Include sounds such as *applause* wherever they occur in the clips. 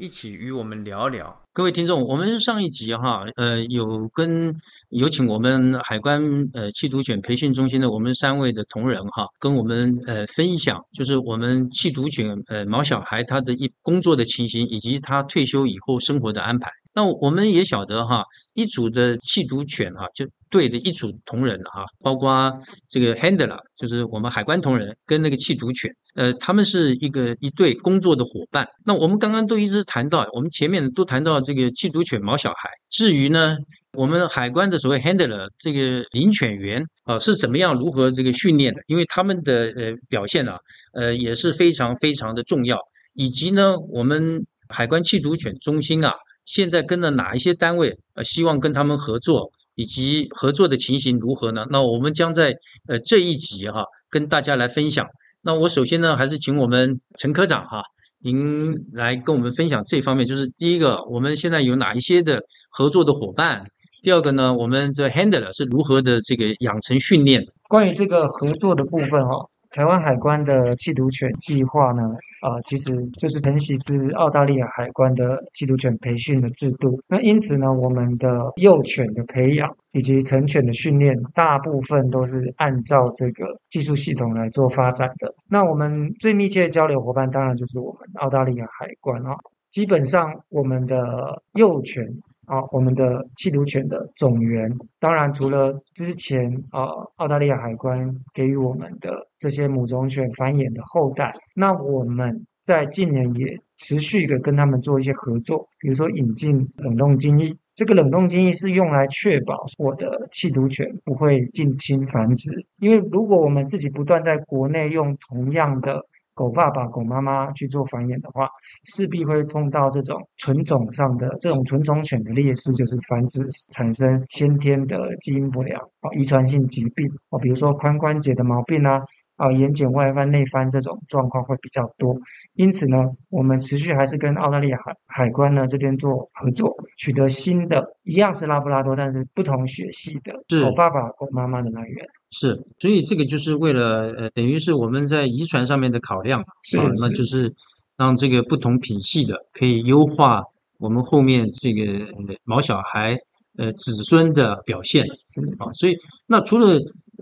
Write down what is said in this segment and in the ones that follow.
一起与我们聊聊，各位听众，我们上一集哈，呃，有跟有请我们海关呃缉毒犬培训中心的我们三位的同仁哈，跟我们呃分享，就是我们缉毒犬呃毛小孩他的一工作的情形，以及他退休以后生活的安排。那我们也晓得哈，一组的缉毒犬哈，就对的一组同仁哈，包括这个 handler，就是我们海关同仁跟那个缉毒犬，呃，他们是一个一对工作的伙伴。那我们刚刚都一直谈到，我们前面都谈到这个缉毒犬毛小孩。至于呢，我们海关的所谓 handler 这个领犬员啊，是怎么样如何这个训练的？因为他们的呃表现啊，呃也是非常非常的重要。以及呢，我们海关缉毒犬中心啊。现在跟了哪一些单位？呃，希望跟他们合作，以及合作的情形如何呢？那我们将在呃这一集哈跟大家来分享。那我首先呢，还是请我们陈科长哈，您来跟我们分享这方面。就是第一个，我们现在有哪一些的合作的伙伴？第二个呢，我们这 handler 是如何的这个养成训练？关于这个合作的部分哈。台湾海关的缉毒犬计划呢，啊，其实就是承袭自澳大利亚海关的缉毒犬培训的制度。那因此呢，我们的幼犬的培养以及成犬的训练，大部分都是按照这个技术系统来做发展的。那我们最密切的交流伙伴，当然就是我们澳大利亚海关啊。基本上，我们的幼犬。啊，我们的缉毒犬的种源，当然除了之前啊澳大利亚海关给予我们的这些母种犬繁衍的后代，那我们在近年也持续的跟他们做一些合作，比如说引进冷冻精液，这个冷冻精液是用来确保我的气毒犬不会近亲繁殖，因为如果我们自己不断在国内用同样的。狗爸爸、狗妈妈去做繁衍的话，势必会碰到这种纯种上的这种纯种犬的劣势，就是繁殖产生先天的基因不良啊、遗传性疾病啊，比如说髋关节的毛病啊。啊，眼睑外翻、内翻这种状况会比较多，因此呢，我们持续还是跟澳大利亚海海关呢这边做合作，取得新的一样是拉布拉多，但是不同血系的狗爸爸、狗妈妈的来源。是，所以这个就是为了呃，等于是我们在遗传上面的考量啊，那就是让这个不同品系的可以优化我们后面这个毛小孩呃子孙的表现啊，所以那除了。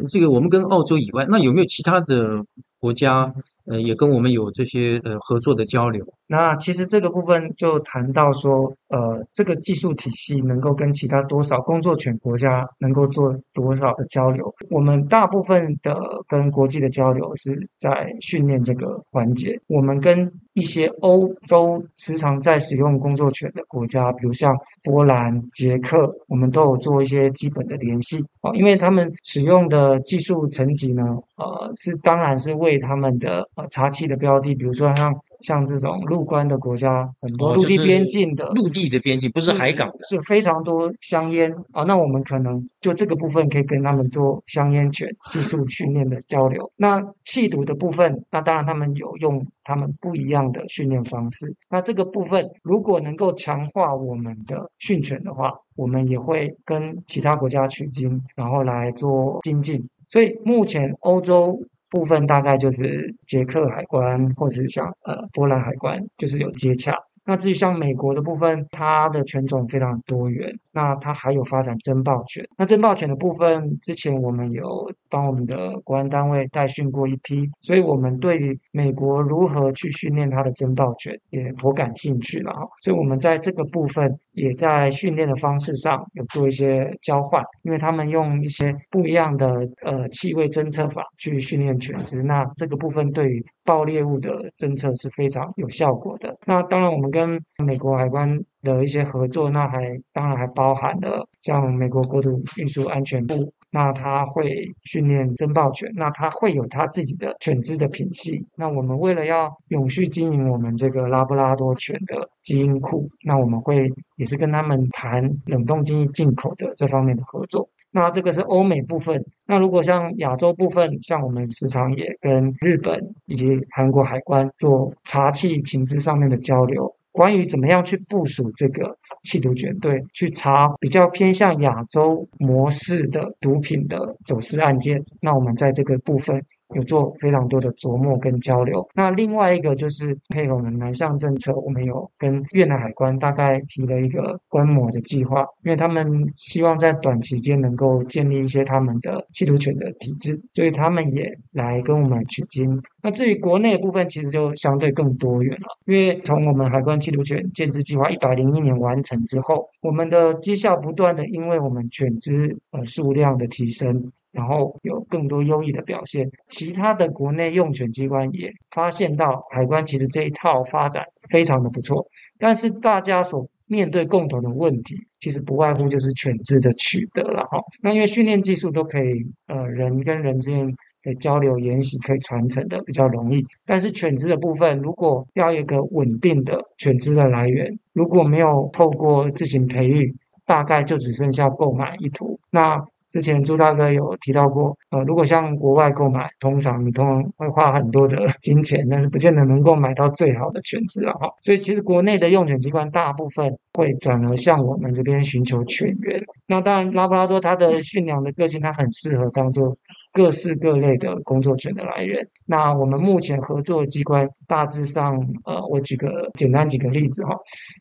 这个我们跟澳洲以外，那有没有其他的国家？呃，也跟我们有这些呃合作的交流。那其实这个部分就谈到说，呃，这个技术体系能够跟其他多少工作犬国家能够做多少的交流。我们大部分的跟国际的交流是在训练这个环节。我们跟一些欧洲时常在使用工作犬的国家，比如像波兰、捷克，我们都有做一些基本的联系啊，因为他们使用的技术层级呢，呃，是当然是为他们的。呃，查气的标的，比如说像像这种陆关的国家，很多陆地边境的陆地的边境，不是海港的，是非常多香烟啊。那我们可能就这个部分可以跟他们做香烟犬技术训练的交流。那气毒的部分，那当然他们有用他们不一样的训练方式。那这个部分如果能够强化我们的训犬的话，我们也会跟其他国家取经，然后来做精进。所以目前欧洲。部分大概就是捷克海关，或者是像呃波兰海关，就是有接洽。那至于像美国的部分，它的犬种非常多元，那它还有发展侦报犬。那侦报犬的部分，之前我们有帮我们的国安单位代训过一批，所以我们对于美国如何去训练它的侦报犬也颇感兴趣了哈。所以我们在这个部分也在训练的方式上有做一些交换，因为他们用一些不一样的呃气味侦测法去训练犬只，那这个部分对于爆猎物的侦测是非常有效果的。那当然我们跟美国海关的一些合作，那还当然还包含了像美国国土运输安全部，那他会训练侦报犬，那他会有他自己的犬只的品系。那我们为了要永续经营我们这个拉布拉多犬的基因库，那我们会也是跟他们谈冷冻基因进口的这方面的合作。那这个是欧美部分。那如果像亚洲部分，像我们时常也跟日本以及韩国海关做查气情资上面的交流，关于怎么样去部署这个缉毒卷队，去查比较偏向亚洲模式的毒品的走私案件。那我们在这个部分。有做非常多的琢磨跟交流。那另外一个就是配合我们南向政策，我们有跟越南海关大概提了一个观摩的计划，因为他们希望在短期间能够建立一些他们的缉毒犬的体制，所以他们也来跟我们取经。那至于国内的部分，其实就相对更多元了，因为从我们海关缉毒犬建制计划一百零一年完成之后，我们的绩效不断的，因为我们犬只呃数量的提升。然后有更多优异的表现，其他的国内用犬机关也发现到海关其实这一套发展非常的不错，但是大家所面对共同的问题，其实不外乎就是犬只的取得了哈。那因为训练技术都可以，呃，人跟人之间的交流研习可以传承的比较容易，但是犬只的部分，如果要一个稳定的犬只的来源，如果没有透过自行培育，大概就只剩下购买一途。那之前朱大哥有提到过，呃，如果像国外购买，通常你通常会花很多的 *laughs* 金钱，但是不见得能够买到最好的犬只啊，哈。所以其实国内的用犬机关大部分会转而向我们这边寻求犬源。那当然，拉布拉多它的驯良的个性，它很适合当做各式各类的工作犬的来源。那我们目前合作机关大致上，呃，我举个简单几个例子哈，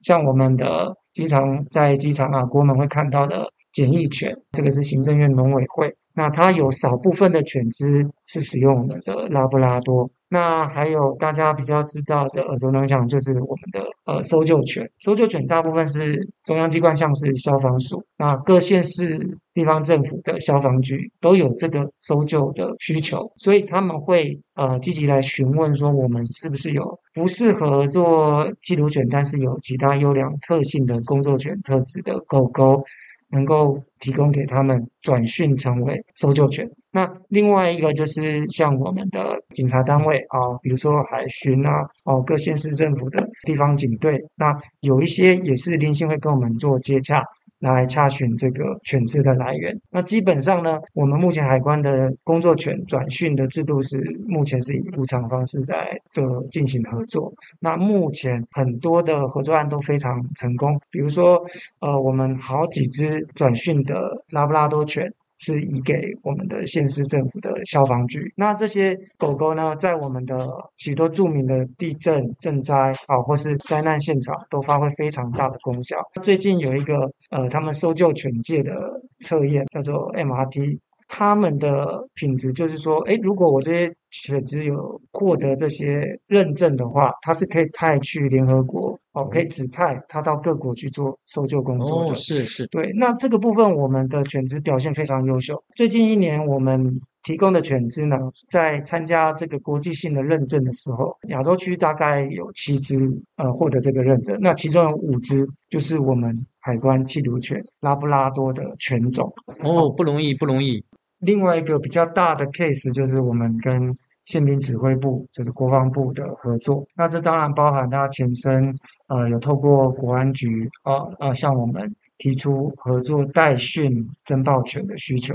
像我们的经常在机场啊、国门会看到的。检疫犬，这个是行政院农委会。那它有少部分的犬只是使用我们的拉布拉多。那还有大家比较知道的耳熟能详，就是我们的呃搜救犬。搜救犬大部分是中央机关，像是消防署，那各县市地方政府的消防局都有这个搜救的需求，所以他们会呃积极来询问说，我们是不是有不适合做缉毒犬，但是有其他优良特性的工作犬特质的狗狗。能够提供给他们转训成为搜救犬。那另外一个就是像我们的警察单位啊，比如说海巡啊，哦各县市政府的地方警队，那有一些也是零星会跟我们做接洽。拿来查询这个犬只的来源。那基本上呢，我们目前海关的工作犬转训的制度是目前是以无偿方式在做进行合作。那目前很多的合作案都非常成功，比如说，呃，我们好几只转训的拉布拉多犬。是移给我们的县市政府的消防局。那这些狗狗呢，在我们的许多著名的地震、震灾啊，或是灾难现场，都发挥非常大的功效。最近有一个呃，他们搜救犬界的测验，叫做 MRT。他们的品质就是说，哎，如果我这些犬只有获得这些认证的话，它是可以派去联合国哦，可以指派它到各国去做搜救工作的。哦，是是，对。那这个部分，我们的犬只表现非常优秀。最近一年，我们提供的犬只呢，在参加这个国际性的认证的时候，亚洲区大概有七只呃获得这个认证，那其中有五只就是我们海关缉毒犬拉布拉多的犬种。哦，不容易，不容易。另外一个比较大的 case 就是我们跟宪兵指挥部，就是国防部的合作。那这当然包含它前身，呃，有透过国安局啊啊向我们提出合作代训侦报犬的需求。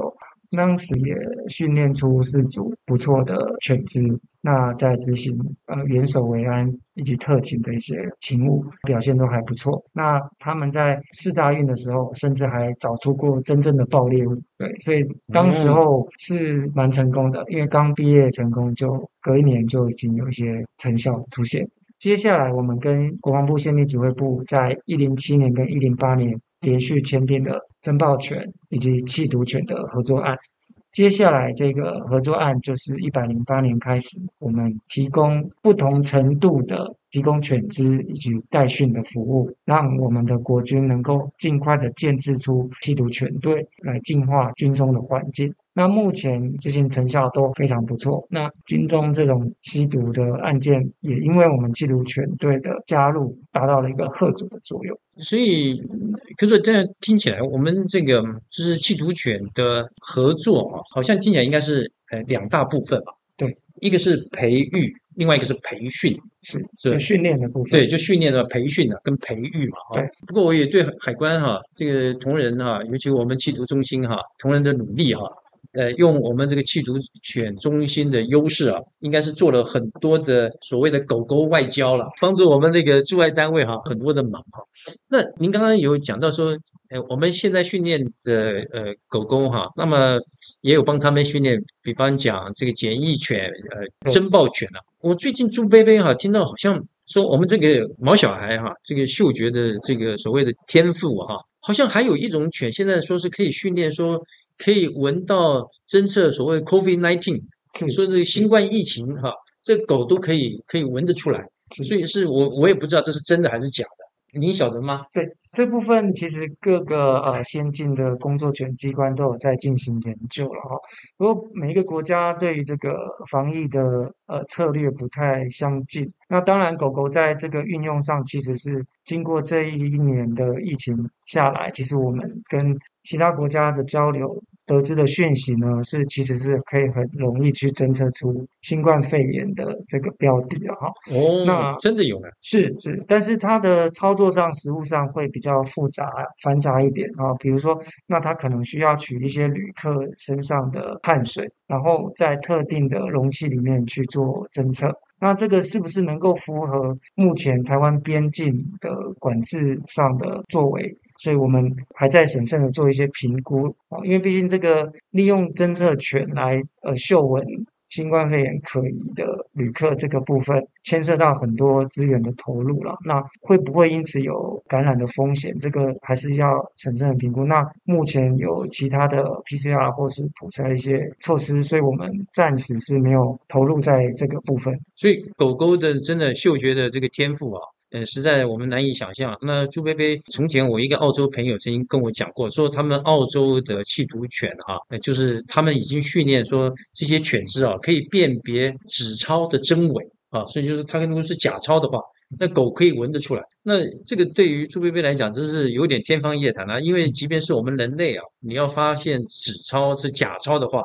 当时也训练出四组不错的犬只，那在执行呃元首维安以及特勤的一些勤务表现都还不错。那他们在四大运的时候，甚至还找出过真正的爆裂物，对，所以当时候是蛮成功的，因为刚毕业成功，就隔一年就已经有一些成效出现。接下来我们跟国防部宪兵指挥部在一零七年跟一零八年。连续签订的侦报权以及弃毒权的合作案，接下来这个合作案就是一百零八年开始，我们提供不同程度的提供犬只以及代训的服务，让我们的国军能够尽快的建制出缉毒犬队，来净化军中的环境。那目前执行成效都非常不错。那军中这种吸毒的案件，也因为我们缉毒犬队的加入，达到了一个贺阻的作用。所以，可是这样听起来，我们这个就是缉毒犬的合作啊，好像听起来应该是呃两大部分吧？对，一个是培育，另外一个是培训，是是就训练的部分。对，就训练的培训啊，跟培育嘛，哈对。不过我也对海关哈这个同仁哈，尤其我们缉毒中心哈同仁的努力哈，呃，用我们这个弃毒犬中心的优势啊，应该是做了很多的所谓的狗狗外交了，帮助我们那个驻外单位哈很多的忙哈。那您刚刚有讲到说，呃，我们现在训练的呃狗狗哈，那么也有帮他们训练，比方讲这个检疫犬、呃对侦报犬啊。我最近朱贝贝哈听到好像说我们这个毛小孩哈，这个嗅觉的这个所谓的天赋哈，好像还有一种犬现在说是可以训练说可以闻到侦测所谓 COVID nineteen，是说这个新冠疫情哈，这狗都可以可以闻得出来，所以是我我也不知道这是真的还是假的，您晓得吗？对这部分，其实各个呃先进的工作犬机关都有在进行研究了哈。不过每一个国家对于这个防疫的呃策略不太相近。那当然，狗狗在这个运用上，其实是经过这一年的疫情下来，其实我们跟其他国家的交流得知的讯息呢，是其实是可以很容易去侦测出新冠肺炎的这个标的了哈。哦，那真的有呢。是是，但是它的操作上、实物上会比较复杂、繁杂一点啊。比如说，那它可能需要取一些旅客身上的汗水，然后在特定的容器里面去做侦测。那这个是不是能够符合目前台湾边境的管制上的作为？所以我们还在审慎的做一些评估啊，因为毕竟这个利用侦测犬来呃嗅闻新冠肺炎可疑的旅客这个部分，牵涉到很多资源的投入了。那会不会因此有感染的风险？这个还是要审慎的评估。那目前有其他的 PCR 或是普筛一些措施，所以我们暂时是没有投入在这个部分。所以狗狗的真的嗅觉的这个天赋啊，嗯，实在我们难以想象。那朱贝贝从前我一个澳洲朋友曾经跟我讲过，说他们澳洲的缉毒犬哈、呃就是他们已经训练说这些犬只啊可以辨别纸钞的真伪啊，所以就是它如果是假钞的话。那狗可以闻得出来，那这个对于朱贝贝来讲，真是有点天方夜谭啊！因为即便是我们人类啊，你要发现纸钞是假钞的话，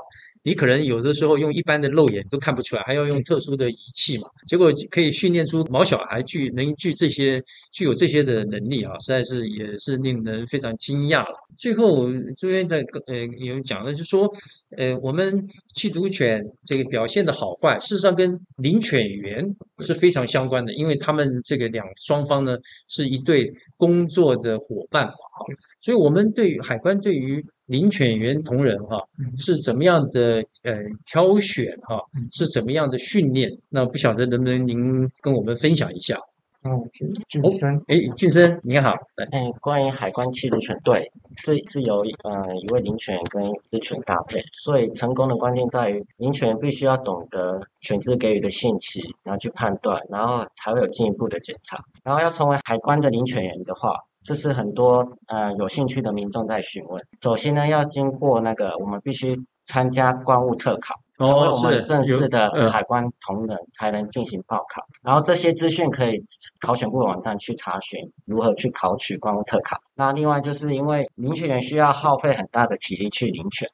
你可能有的时候用一般的肉眼都看不出来，还要用特殊的仪器嘛。结果可以训练出毛小孩具能具这些具有这些的能力啊，实在是也是令人非常惊讶了。最后这边在呃有讲的就是说，呃，我们缉毒犬这个表现的好坏，事实上跟领犬员是非常相关的，因为他们这个两双方呢是一对工作的伙伴嘛，哈，所以我们对于海关对于领犬员同仁哈、嗯是怎么样的呃挑选哈、嗯是怎么样的训练？那不晓得能不能您跟我们分享一下？哦，是俊哦生，哎，俊生你好，来嗯，关于海关缉毒犬对是是由呃一位领犬员跟一只犬搭配，所以成功的关键在于领犬员必须要懂得犬只给予的信息，然后去判断，然后才会有进一步的检查。然后要成为海关的领犬员的话，这是很多呃有兴趣的民众在询问。首先呢，要经过那个我们必须参加关务特考。成为哦我们是正式的嗯海关同仁才能进行报考，然后这些资讯可以考选部网站去查询如何去考取关务特考。那另外就是因为领取员需要耗费很大的体力去领犬、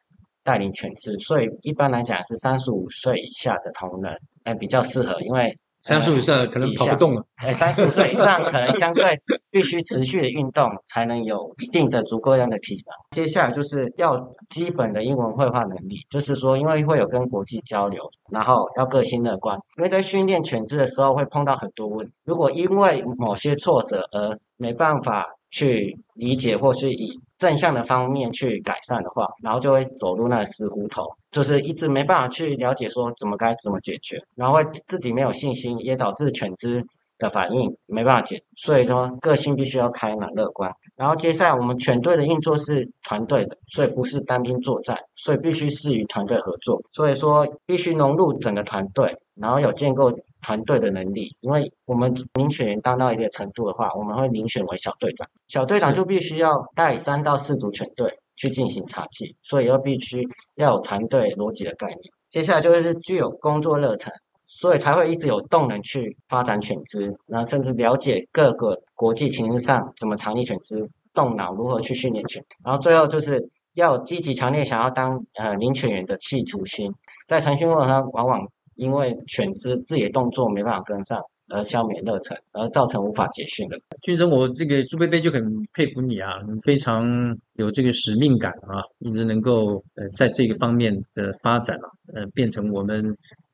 带领犬只，所以一般来讲是三十五岁以下的同仁，哎比较适合，因为三十五岁可能跑不动了。哎，三十五岁以上可能相对必须持续的运动，才能有一定的足够量的体能。接下来就是要基本的英文绘画能力，就是说，因为会有跟国际交流，然后要个性乐观。因为在训练犬只的时候会碰到很多问题，如果因为某些挫折而没办法去理解或是以正向的方面去改善的话，然后就会走入那个死胡同，就是一直没办法去了解说怎么该怎么解决，然后会自己没有信心，也导致犬只的反应没办法解，所以说个性必须要开朗乐观。然后接下来我们犬队的运作是团队的，所以不是单兵作战，所以必须适于团队合作。所以说必须融入整个团队，然后有建构团队的能力。因为我们遴选员当到一定程度的话，我们会遴选为小队长，小队长就必须要带三到四组犬队去进行查缉，所以要必须要有团队逻辑的概念。接下来就是具有工作热忱，所以才会一直有动能去发展犬只，然后甚至了解各个国际情势上怎么藏匿犬只，动脑如何去训练犬，然后最后就是要积极强烈想要当呃领犬员的企图心，在程序过程中往往因为犬只自己的动作没办法跟上。而消灭热忱，而造成无法解训的。俊生，我这个朱贝贝就很佩服你啊，你非常有这个使命感啊，一直能够呃在这个方面的发展啊，呃变成我们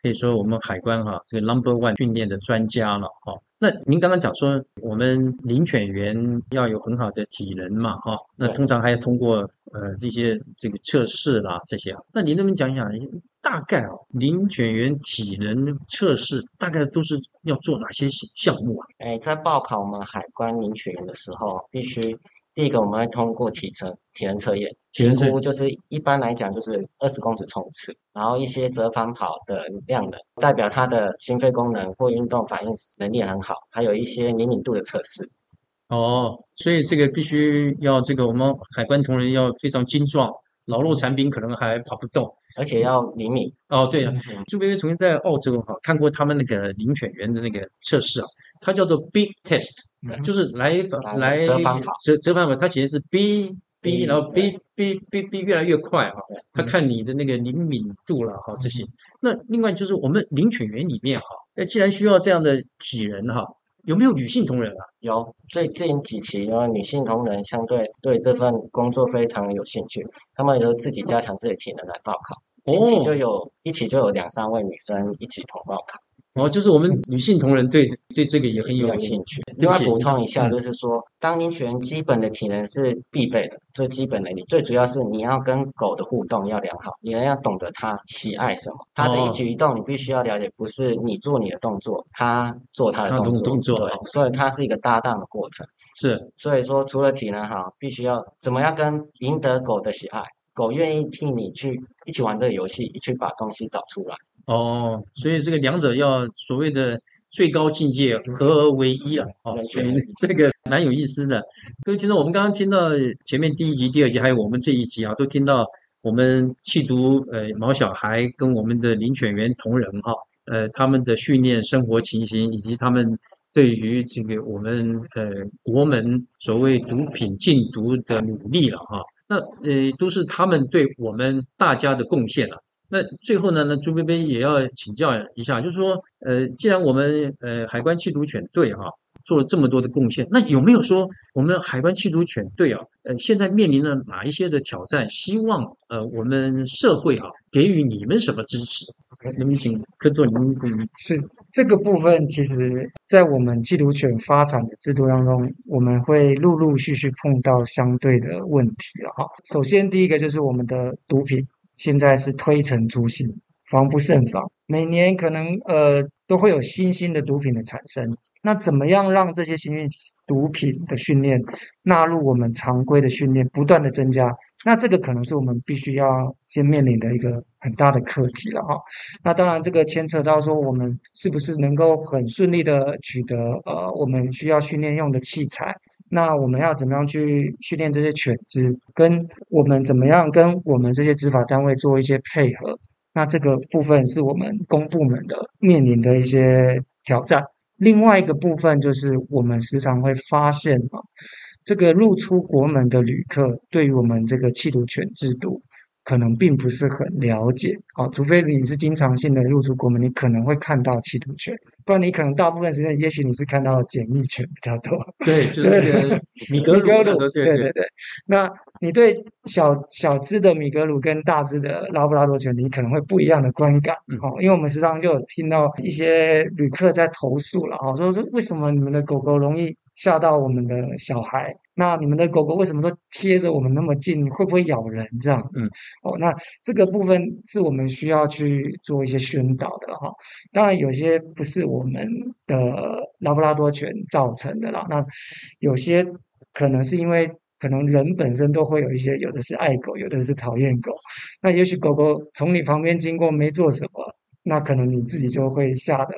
可以说我们海关哈这个 number one 训练的专家了哈。那您刚刚讲说我们领犬员要有很好的体能嘛哈，那通常还要通过呃这些这个测试啦这些，那您能不能讲一讲？大概啊，领犬员体能测试大概都是要做哪些项目啊？哎，在报考我们海关领犬员的时候，必须第一个我们会通过体测体能测验，评估就是一般来讲就是二十公尺冲刺，然后一些折返跑的量能，代表他的心肺功能或运动反应能力很好，还有一些灵敏度的测试。哦，所以这个必须要这个我们海关同仁要非常精壮。老弱残兵可能还跑不动，而且要灵敏哦。对了，朱贝贝曾经在澳洲哈看过他们那个领犬员的那个测试啊，它叫做 B test，就是来来折返跑，折折返跑，它其实是 B B，然后 B B B B 越来越快哈，它看你的那个灵敏度了哈这些。那另外就是我们领犬员里面哈，那既然需要这样的体人哈。有没有女性同仁啊？有，最近几期呢，女性同仁相对对这份工作非常有兴趣，他们有自己加强自己体能来报考，一起就有一起就有两三位女生一起同报考。哦，就是我们女性同仁对对这个也很有兴趣。另外补充一下，就是说，当领犬基本的体能是必备的，最基本的，你最主要是你要跟狗的互动要良好，你要懂得它喜爱什么，它的一举一动你必须要了解，不是你做你的动作，它做它的动作。动作。对，所以它是一个搭档的过程。是，所以说除了体能好，必须要怎么样跟赢得狗的喜爱，狗愿意替你去一起玩这个游戏，一起把东西找出来。哦，所以这个两者要所谓的最高境界合而为一啊！哦，所以这个蛮有意思的。各位听众，我们刚刚听到前面第一集、第二集，还有我们这一集啊，都听到我们弃毒呃毛小孩跟我们的领犬员同仁哈，呃他们的训练生活情形，以及他们对于这个我们呃国门所谓毒品禁毒的努力了哈。那呃都是他们对我们大家的贡献了。那最后呢？那朱贝贝也要请教一下，就是说，呃，既然我们呃海关缉毒犬队哈做了这么多的贡献，那有没有说我们海关缉毒犬队啊，呃，现在面临了哪一些的挑战？希望呃我们社会啊给予你们什么支持？能不能请科座您是这个部分，其实在我们缉毒犬发展的制度当中，我们会陆陆续续碰到相对的问题了哈。首先第一个就是我们的毒品。现在是推陈出新，防不胜防。每年可能呃都会有新兴的毒品的产生。那怎么样让这些新兴毒品的训练纳入我们常规的训练，不断的增加？那这个可能是我们必须要先面临的一个很大的课题了哈。那当然，这个牵扯到说我们是不是能够很顺利的取得呃我们需要训练用的器材。那我们要怎么样去训练这些犬只？跟我们怎么样跟我们这些执法单位做一些配合？那这个部分是我们公部门的面临的一些挑战。另外一个部分就是我们时常会发现啊，这个入出国门的旅客对于我们这个缉毒犬制度。可能并不是很了解，哦，除非你是经常性的入出国门，你可能会看到缉毒犬，不然你可能大部分时间，也许你是看到检疫犬比较多。对，就是那个米格鲁。*laughs* 对对对。那你对小小只的米格鲁跟大只的拉布拉多犬，你可能会不一样的观感，哦，因为我们时常就有听到一些旅客在投诉了，哦，说说为什么你们的狗狗容易。吓到我们的小孩，那你们的狗狗为什么都贴着我们那么近？会不会咬人？这样，嗯，哦，那这个部分是我们需要去做一些宣导的哈。当然，有些不是我们的拉布拉多犬造成的啦。那有些可能是因为可能人本身都会有一些，有的是爱狗，有的是讨厌狗。那也许狗狗从你旁边经过，没做什么。那可能你自己就会吓得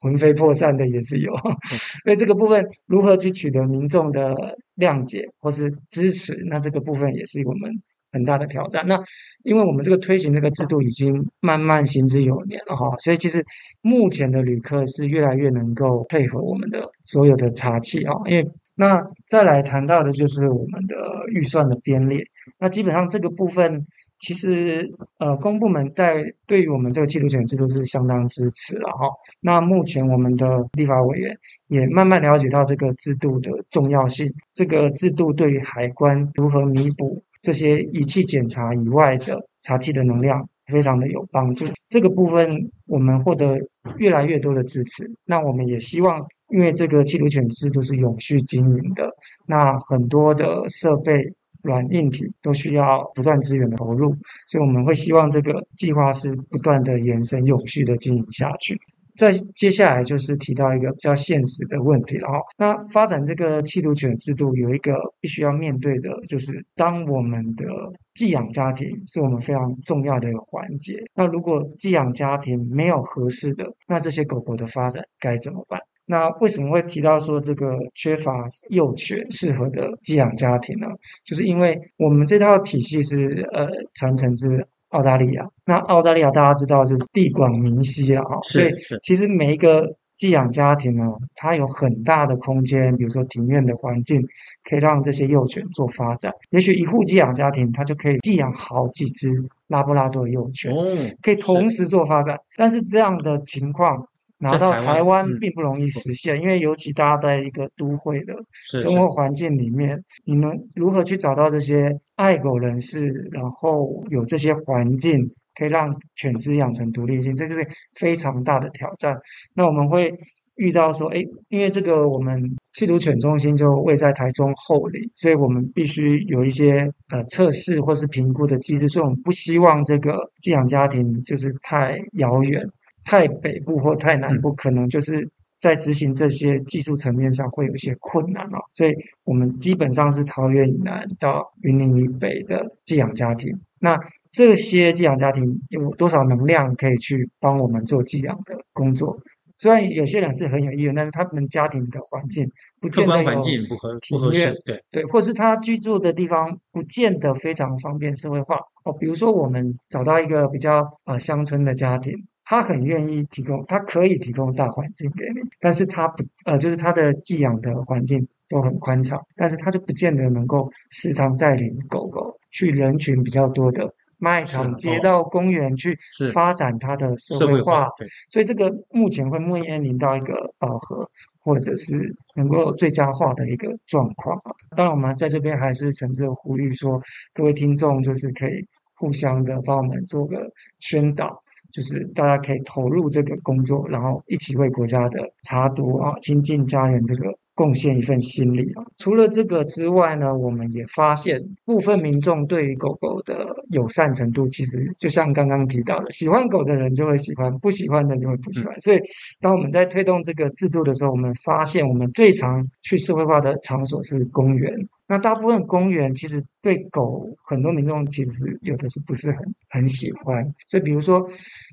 魂飞魄散的，也是有。*laughs* 所以这个部分如何去取得民众的谅解或是支持，那这个部分也是我们很大的挑战。那因为我们这个推行这个制度已经慢慢行之有年了哈，所以其实目前的旅客是越来越能够配合我们的所有的茶器啊。因为那再来谈到的就是我们的预算的编列，那基本上这个部分。其实呃，公部门在对于我们这个缉毒犬制度是相当支持了哈。那目前我们的立法委员也慢慢了解到这个制度的重要性，这个制度对于海关如何弥补这些仪器检查以外的查缉的能量。非常的有帮助，这个部分我们获得越来越多的支持。那我们也希望，因为这个缉毒犬制度是永续经营的，那很多的设备、软硬体都需要不断资源的投入，所以我们会希望这个计划是不断的延伸、永续的经营下去。再接下来就是提到一个比较现实的问题了哈。那发展这个缉毒犬制度有一个必须要面对的，就是当我们的寄养家庭是我们非常重要的一个环节。那如果寄养家庭没有合适的，那这些狗狗的发展该怎么办？那为什么会提到说这个缺乏幼犬适合的寄养家庭呢？就是因为我们这套体系是呃传承自。澳大利亚，那澳大利亚大家知道就是地广民稀啊，所以其实每一个寄养家庭呢，它有很大的空间，比如说庭院的环境，可以让这些幼犬做发展。也许一户寄养家庭，它就可以寄养好几只拉布拉多的幼犬，可以同时做发展。但是这样的情况。拿到台湾并不容易实现，因为尤其大家在一个都会的生活环境里面，你们如何去找到这些爱狗人士，然后有这些环境可以让犬只养成独立性，这是非常大的挑战。那我们会遇到说，哎，因为这个我们缉毒犬中心就位在台中后里，所以我们必须有一些呃测试或是评估的机制，所以我们不希望这个寄养家庭就是太遥远。太北部或太南部，可能就是在执行这些技术层面上会有一些困难哦。所以，我们基本上是桃园以南到云林以北的寄养家庭。那这些寄养家庭有多少能量可以去帮我们做寄养的工作？虽然有些人是很有意愿，但是他们家庭的环境不见得环境不合不合适，对对，或是他居住的地方不见得非常方便社会化哦。比如说，我们找到一个比较呃乡村的家庭。他很愿意提供，他可以提供大环境给你，但是他不，呃，就是他的寄养的环境都很宽敞，但是他就不见得能够时常带领狗狗去人群比较多的卖场、街道、公园去发展它的社会化。所以这个目前会面临到一个饱和，或者是能够最佳化的一个状况。当然，我们在这边还是诚挚呼吁说，各位听众就是可以互相的帮我们做个宣导。就是大家可以投入这个工作，然后一起为国家的查毒啊、亲近家人这个贡献一份心力啊。除了这个之外呢，我们也发现部分民众对于狗狗的友善程度，其实就像刚刚提到的，喜欢狗的人就会喜欢，不喜欢的就会不喜欢。所以，当我们在推动这个制度的时候，我们发现我们最常去社会化的场所是公园。那大部分公园其实对狗很多民众其实有的是不是很很喜欢，所以比如说，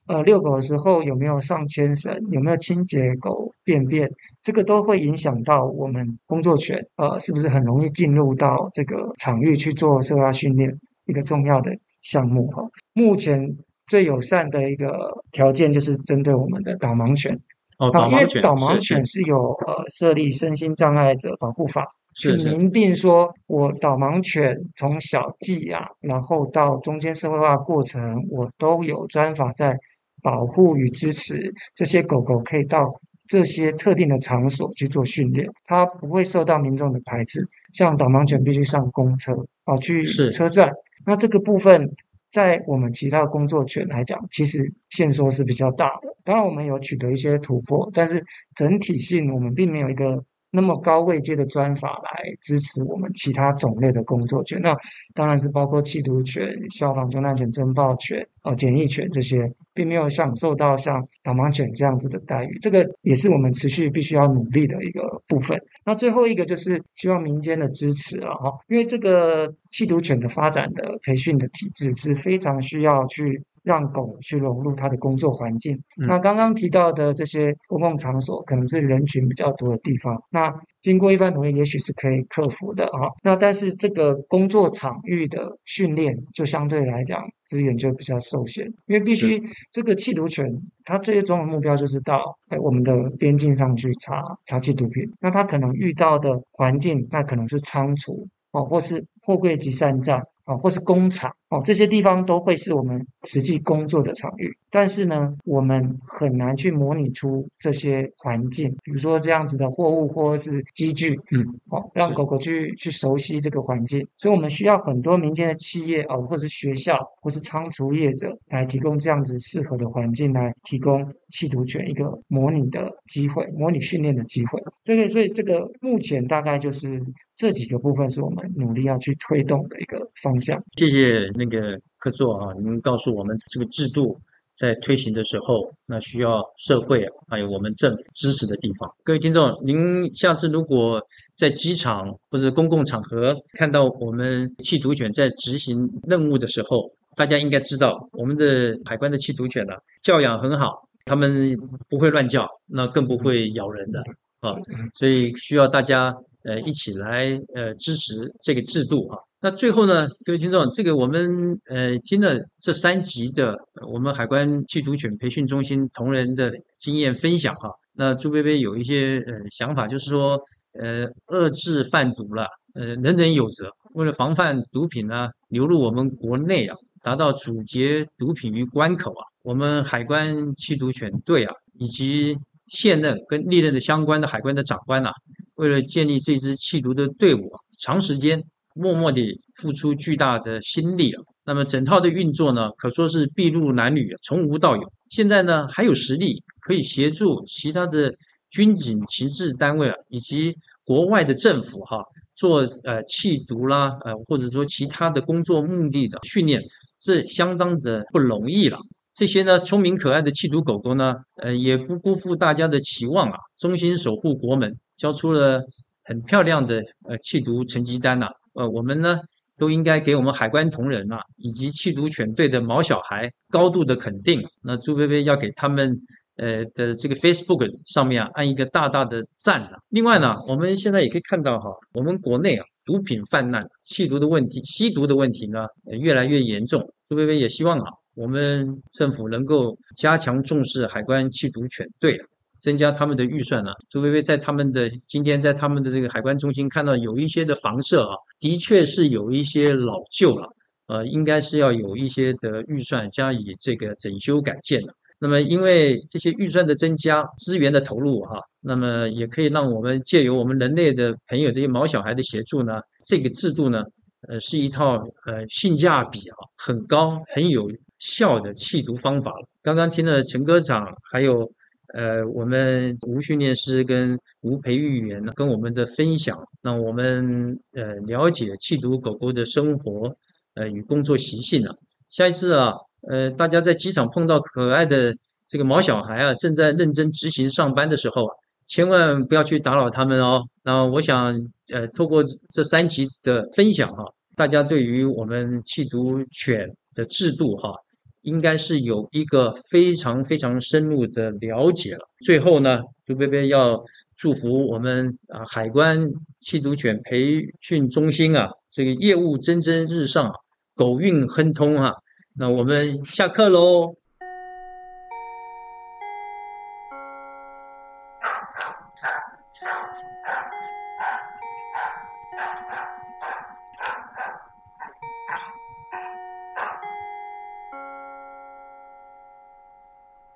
呃，遛狗的时候有没有上牵绳，有没有清洁狗便便，这个都会影响到我们工作犬，呃，是不是很容易进入到这个场域去做社会训练一个重要的项目哈。目前最友善的一个条件就是针对我们的导盲犬，哦，因为导盲犬是有呃设立身心障碍者保护法。去明定说，我导盲犬从小寄养，然后到中间社会化过程，我都有专法在保护与支持这些狗狗，可以到这些特定的场所去做训练，它不会受到民众的排斥。像导盲犬必须上公车啊，去车站，那这个部分在我们其他工作犬来讲，其实限缩是比较大的。当然，我们有取得一些突破，但是整体性我们并没有一个。那么高位阶的专法来支持我们其他种类的工作权，那当然是包括缉毒犬、消防救难犬、侦报犬、哦检疫犬这些，并没有享受到像导盲犬这样子的待遇。这个也是我们持续必须要努力的一个部分。那最后一个就是希望民间的支持了哈，因为这个缉毒犬的发展的培训的体制是非常需要去。让狗去融入它的工作环境。那刚刚提到的这些公共场所，可能是人群比较多的地方。那经过一番努力，也许是可以克服的啊。那但是这个工作场域的训练，就相对来讲资源就比较受限，因为必须这个缉毒犬，它最终的目标就是到哎我们的边境上去查查缉毒品。那它可能遇到的环境，那可能是仓储哦，或是货柜集散站啊，或是工厂。哦，这些地方都会是我们实际工作的场域。但是呢，我们很难去模拟出这些环境，比如说这样子的货物或是机具，嗯，哦，让狗狗去去熟悉这个环境。所以，我们需要很多民间的企业哦，或是学校，或是仓储业者来提供这样子适合的环境，来提供弃毒犬一个模拟的机会，模拟训练的机会。这个，所以这个目前大概就是这几个部分是我们努力要去推动的一个方向。谢谢那个客座啊，您告诉我们这个制度。在推行的时候，那需要社会还有我们政府支持的地方。各位听众，您下次如果在机场或者公共场合看到我们缉毒犬在执行任务的时候，大家应该知道，我们的海关的缉毒犬呢教养很好，他们不会乱叫，那更不会咬人的啊，所以需要大家呃一起来呃支持这个制度啊。那最后呢，各位听众，这个我们呃听了这三集的我们海关缉毒犬培训中心同仁的经验分享哈，那朱贝贝有一些呃想法，就是说呃遏制贩毒了，呃人人有责，为了防范毒品呢流入我们国内啊，达到阻截毒品于关口啊，我们海关缉毒犬队啊，以及现任跟历任的相关的海关的长官呐，为了建立这支缉毒的队伍，长时间。默默地付出巨大的心力啊，那么整套的运作呢，可说是筚路蓝缕，从无到有。现在呢，还有实力可以协助其他的军警情治单位啊，以及国外的政府哈，做呃弃毒啦，呃或者说其他的工作目的的训练，是相当的不容易了。这些呢，聪明可爱的弃毒狗狗呢，呃，也不辜负大家的期望啊，忠心守护国门，交出了很漂亮的呃弃毒成绩单呐。呃，我们呢都应该给我们海关同仁啊，以及缉毒犬队的毛小孩高度的肯定。那朱贝贝要给他们呃的这个 Facebook 上面啊按一个大大的赞啊。另外呢，我们现在也可以看到哈，我们国内啊毒品泛滥、吸毒的问题、吸毒的问题呢越来越严重。朱贝贝也希望啊，我们政府能够加强重视海关缉毒犬队。增加他们的预算呢？朱薇薇在他们的今天在他们的这个海关中心看到有一些的房舍啊，的确是有一些老旧了，呃，应该是要有一些的预算加以这个整修改建的。那么因为这些预算的增加，资源的投入哈，那么也可以让我们借由我们人类的朋友这些毛小孩的协助呢，这个制度呢，呃，是一套呃性价比啊很高、很有效的弃毒方法了。刚刚听了陈科长还有。呃，我们吴训练师跟吴培育员呢，跟我们的分享，让我们呃了解弃毒狗狗的生活呃与工作习性了。下一次啊，呃，大家在机场碰到可爱的这个毛小孩啊，正在认真执行上班的时候啊，千万不要去打扰他们哦。那我想呃，透过这三集的分享哈，大家对于我们弃毒犬的制度哈。应该是有一个非常非常深入的了解了。最后呢，朱贝贝要祝福我们啊海关缉毒犬培训中心啊，这个业务蒸蒸日上，狗运亨通啊。那我们下课喽。